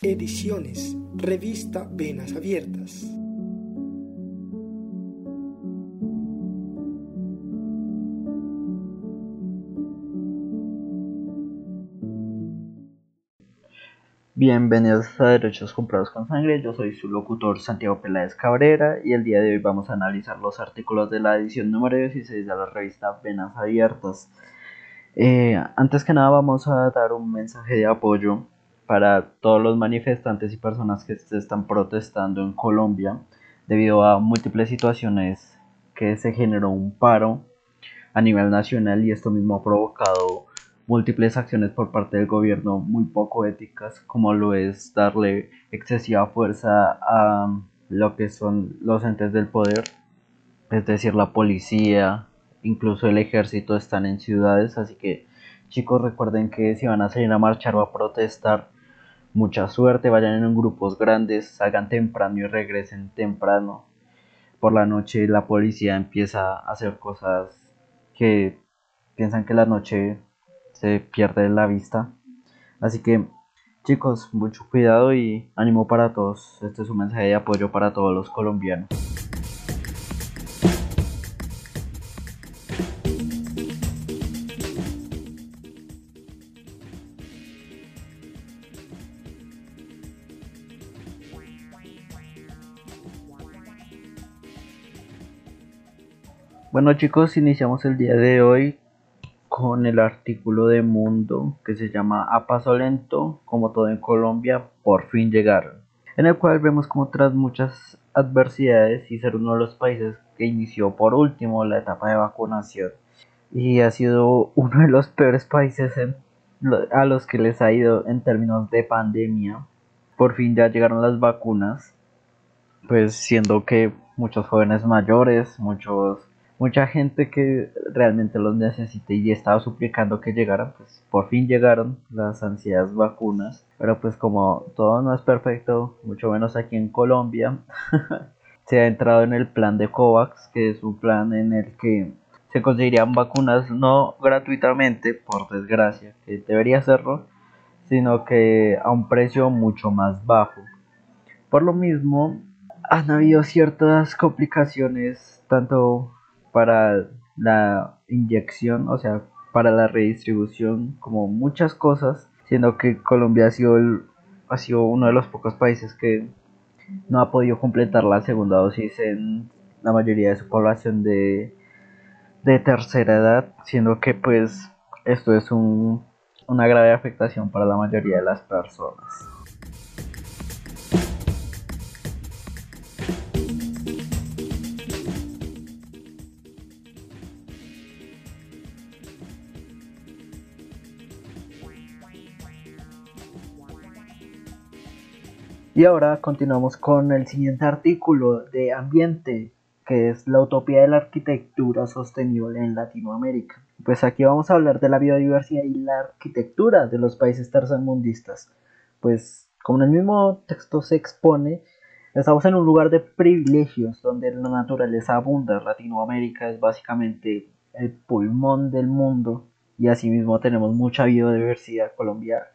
Ediciones, revista Venas Abiertas. Bienvenidos a Derechos Comprados con Sangre, yo soy su locutor Santiago Peláez Cabrera y el día de hoy vamos a analizar los artículos de la edición número 16 de la revista Venas Abiertas. Eh, antes que nada vamos a dar un mensaje de apoyo para todos los manifestantes y personas que se están protestando en Colombia debido a múltiples situaciones que se generó un paro a nivel nacional y esto mismo ha provocado múltiples acciones por parte del gobierno muy poco éticas, como lo es darle excesiva fuerza a lo que son los entes del poder, es decir, la policía, incluso el ejército están en ciudades, así que chicos recuerden que si van a salir a marchar o a protestar, mucha suerte, vayan en grupos grandes, salgan temprano y regresen temprano. Por la noche la policía empieza a hacer cosas que piensan que la noche se pierde la vista. Así que chicos, mucho cuidado y ánimo para todos. Este es un mensaje de apoyo para todos los colombianos. Bueno chicos, iniciamos el día de hoy con el artículo de Mundo que se llama A Paso Lento, como todo en Colombia, por fin llegaron. En el cual vemos como tras muchas adversidades y ser uno de los países que inició por último la etapa de vacunación y ha sido uno de los peores países a los que les ha ido en términos de pandemia. Por fin ya llegaron las vacunas, pues siendo que muchos jóvenes mayores, muchos mucha gente que realmente los necesita y estaba suplicando que llegaran, pues por fin llegaron las ansiadas vacunas, pero pues como todo no es perfecto, mucho menos aquí en Colombia, se ha entrado en el plan de COVAX, que es un plan en el que se conseguirían vacunas no gratuitamente, por desgracia, que debería serlo, sino que a un precio mucho más bajo. Por lo mismo, han habido ciertas complicaciones, tanto para la inyección, o sea, para la redistribución, como muchas cosas, siendo que Colombia ha sido, ha sido uno de los pocos países que no ha podido completar la segunda dosis en la mayoría de su población de, de tercera edad, siendo que pues esto es un, una grave afectación para la mayoría de las personas. Y ahora continuamos con el siguiente artículo de ambiente, que es la utopía de la arquitectura sostenible en Latinoamérica. Pues aquí vamos a hablar de la biodiversidad y la arquitectura de los países tercermundistas. Pues como en el mismo texto se expone, estamos en un lugar de privilegios donde la naturaleza abunda. Latinoamérica es básicamente el pulmón del mundo y asimismo tenemos mucha biodiversidad. colombiana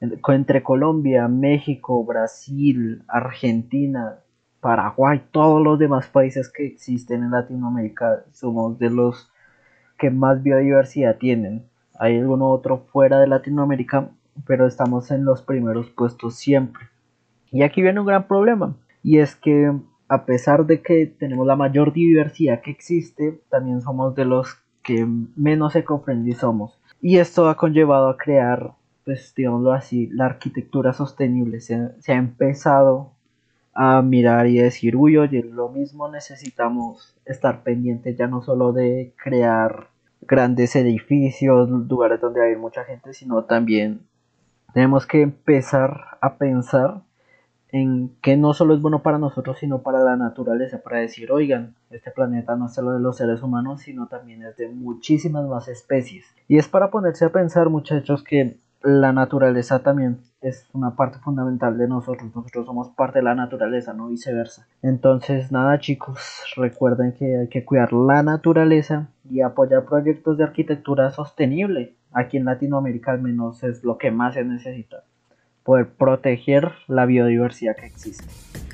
entre Colombia, México, Brasil, Argentina, Paraguay, todos los demás países que existen en Latinoamérica, somos de los que más biodiversidad tienen. Hay alguno otro fuera de Latinoamérica, pero estamos en los primeros puestos siempre. Y aquí viene un gran problema, y es que a pesar de que tenemos la mayor diversidad que existe, también somos de los que menos eco-friendly somos. Y esto ha conllevado a crear pues digámoslo así, la arquitectura sostenible. Se, ha empezado a mirar y decir, uy, oye, lo mismo necesitamos estar pendientes ya no solo de crear grandes edificios, lugares donde hay mucha gente, sino también tenemos que empezar a pensar en que no solo es bueno para nosotros, sino para la naturaleza, para decir, oigan, este planeta no es solo de los seres humanos, sino también es de muchísimas más especies. Y es para ponerse a pensar, muchachos, que la naturaleza también es una parte fundamental de nosotros. Nosotros somos parte de la naturaleza, no viceversa. Entonces, nada chicos, recuerden que hay que cuidar la naturaleza y apoyar proyectos de arquitectura sostenible. Aquí en Latinoamérica al menos es lo que más se necesita. poder proteger la biodiversidad que existe.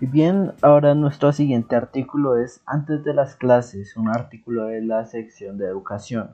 Bien, ahora nuestro siguiente artículo es Antes de las clases, un artículo de la sección de educación.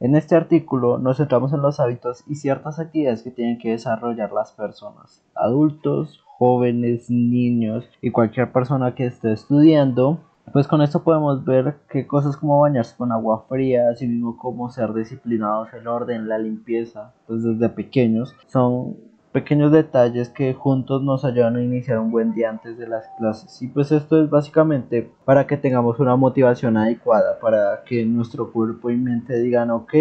En este artículo nos centramos en los hábitos y ciertas actividades que tienen que desarrollar las personas, adultos, jóvenes, niños y cualquier persona que esté estudiando. Pues con esto podemos ver que cosas como bañarse con agua fría, así mismo como ser disciplinados, el orden, la limpieza, pues desde pequeños son pequeños detalles que juntos nos ayudan a iniciar un buen día antes de las clases. Y pues esto es básicamente para que tengamos una motivación adecuada, para que nuestro cuerpo y mente digan, ok,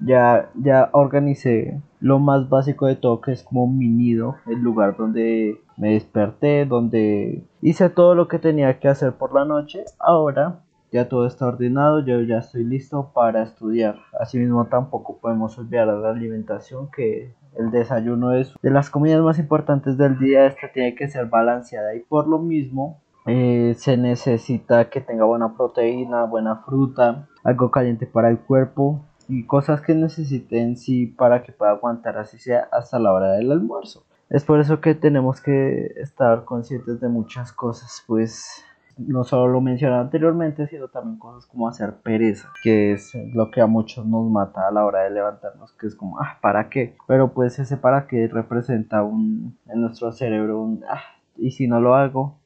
ya, ya organicé lo más básico de todo, que es como mi nido, el lugar donde me desperté, donde hice todo lo que tenía que hacer por la noche. Ahora ya todo está ordenado, yo ya estoy listo para estudiar. Asimismo tampoco podemos olvidar la alimentación que el desayuno es de las comidas más importantes del día, esta tiene que ser balanceada y por lo mismo eh, se necesita que tenga buena proteína, buena fruta, algo caliente para el cuerpo y cosas que necesiten sí para que pueda aguantar así sea hasta la hora del almuerzo. Es por eso que tenemos que estar conscientes de muchas cosas, pues no solo lo mencioné anteriormente, sino también cosas como hacer pereza, que es lo que a muchos nos mata a la hora de levantarnos, que es como, ah, ¿para qué? Pero pues ese para qué representa un, en nuestro cerebro un, ah, y si no lo hago,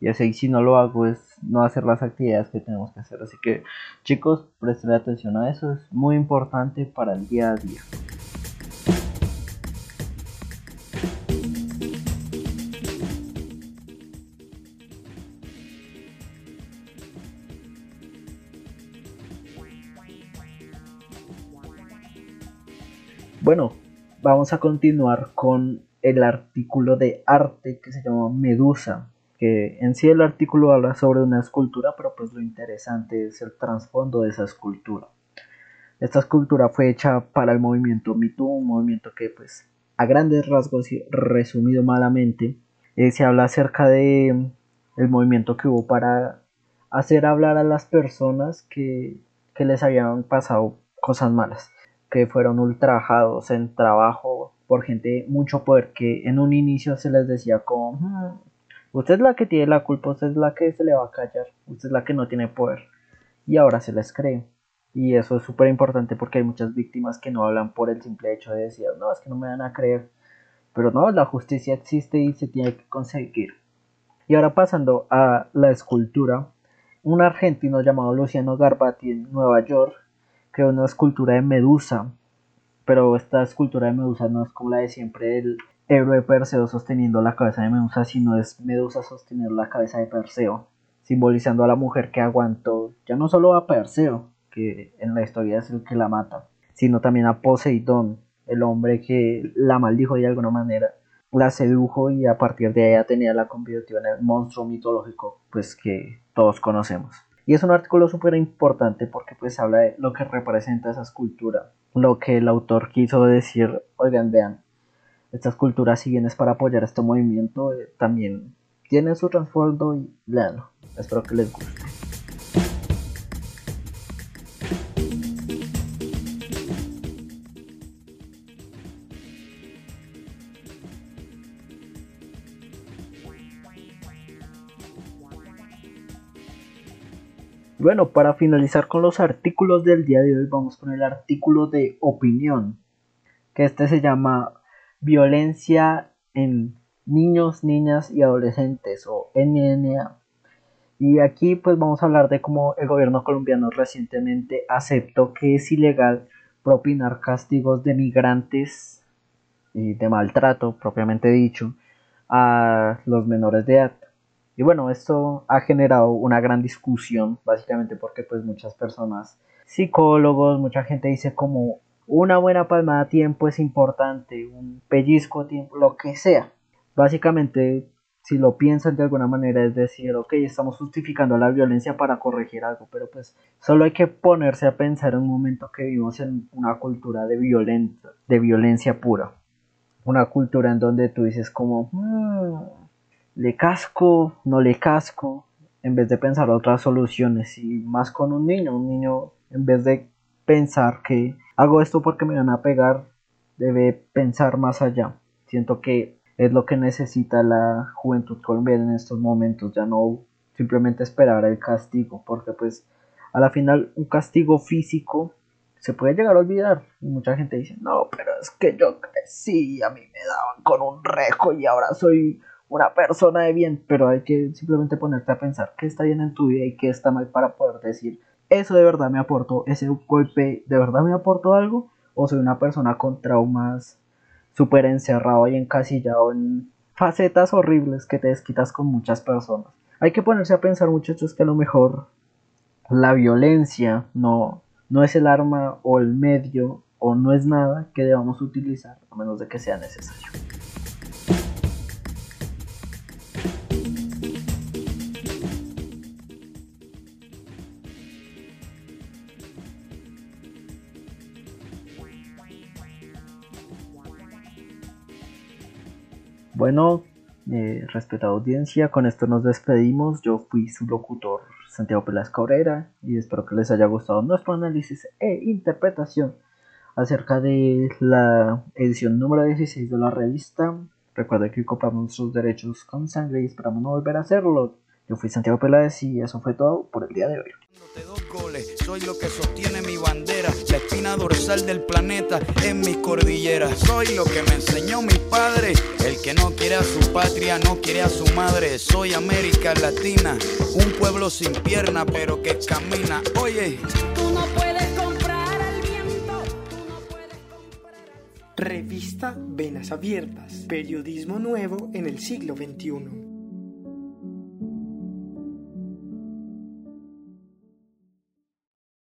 y así, si no lo hago es no hacer las actividades que tenemos que hacer. Así que chicos, presten atención a eso, es muy importante para el día a día. Bueno, vamos a continuar con el artículo de arte que se llama Medusa, que en sí el artículo habla sobre una escultura, pero pues lo interesante es el trasfondo de esa escultura. Esta escultura fue hecha para el movimiento MeToo, un movimiento que pues a grandes rasgos y resumido malamente, eh, se habla acerca de el movimiento que hubo para hacer hablar a las personas que, que les habían pasado cosas malas que fueron ultrajados en trabajo por gente mucho poder que en un inicio se les decía como hmm, usted es la que tiene la culpa, usted es la que se le va a callar, usted es la que no tiene poder y ahora se les cree. Y eso es súper importante porque hay muchas víctimas que no hablan por el simple hecho de decir no, es que no me van a creer pero no, la justicia existe y se tiene que conseguir. Y ahora pasando a la escultura un argentino llamado Luciano Garbati en Nueva York creó una escultura de Medusa, pero esta escultura de Medusa no es como la de siempre el héroe Perseo sosteniendo la cabeza de Medusa, sino es Medusa sosteniendo la cabeza de Perseo, simbolizando a la mujer que aguantó ya no solo a Perseo, que en la historia es el que la mata, sino también a Poseidón, el hombre que la maldijo de alguna manera, la sedujo y a partir de ella tenía la convirtió en el monstruo mitológico pues que todos conocemos. Y es un artículo súper importante porque pues habla de lo que representa esa escultura, lo que el autor quiso decir, oigan, vean, esta escultura si bien es para apoyar este movimiento, eh, también tiene su trasfondo y leanlo. Espero que les guste. Bueno, para finalizar con los artículos del día de hoy, vamos con el artículo de opinión, que este se llama Violencia en niños, niñas y adolescentes o NNA. Y aquí pues vamos a hablar de cómo el gobierno colombiano recientemente aceptó que es ilegal propinar castigos de migrantes y de maltrato propiamente dicho a los menores de edad. Y bueno, esto ha generado una gran discusión, básicamente porque pues muchas personas, psicólogos, mucha gente dice como una buena palmada a tiempo es importante, un pellizco tiempo, lo que sea. Básicamente, si lo piensan de alguna manera, es decir, ok, estamos justificando la violencia para corregir algo, pero pues solo hay que ponerse a pensar en un momento que vivimos en una cultura de violencia, de violencia pura. una cultura en donde tú dices como, mm, le casco, no le casco, en vez de pensar otras soluciones y más con un niño, un niño en vez de pensar que hago esto porque me van a pegar, debe pensar más allá. Siento que es lo que necesita la juventud colombiana en estos momentos, ya no simplemente esperar el castigo, porque pues a la final un castigo físico se puede llegar a olvidar. Y mucha gente dice, no, pero es que yo crecí, a mí me daban con un rejo y ahora soy una persona de bien. Pero hay que simplemente ponerte a pensar qué está bien en tu vida y qué está mal para poder decir, eso de verdad me aportó, ese golpe de verdad me aportó algo, o soy una persona con traumas súper encerrado y encasillado en facetas horribles que te desquitas con muchas personas. Hay que ponerse a pensar, muchachos, que a lo mejor la violencia no, no es el arma o el medio o no es nada que debamos utilizar a menos de que sea necesario. Bueno, eh, respetada audiencia, con esto nos despedimos. Yo fui su locutor Santiago Pelas Cabrera y espero que les haya gustado nuestro análisis e interpretación acerca de la edición número 16 de la revista. Recuerda que compramos nuestros derechos con sangre y esperamos no volver a hacerlo. Yo fui Santiago Peláez y eso fue todo por el día de hoy. Soy lo que sostiene mi bandera, la espina dorsal del planeta en mis cordilleras. Soy lo que me enseñó mi padre, el que no quiere a su patria, no quiere a su madre. Soy América Latina, un pueblo sin pierna pero que camina. Oye, tú no puedes comprar al viento, tú no puedes comprar al Revista Venas Abiertas, periodismo nuevo en el siglo XXI.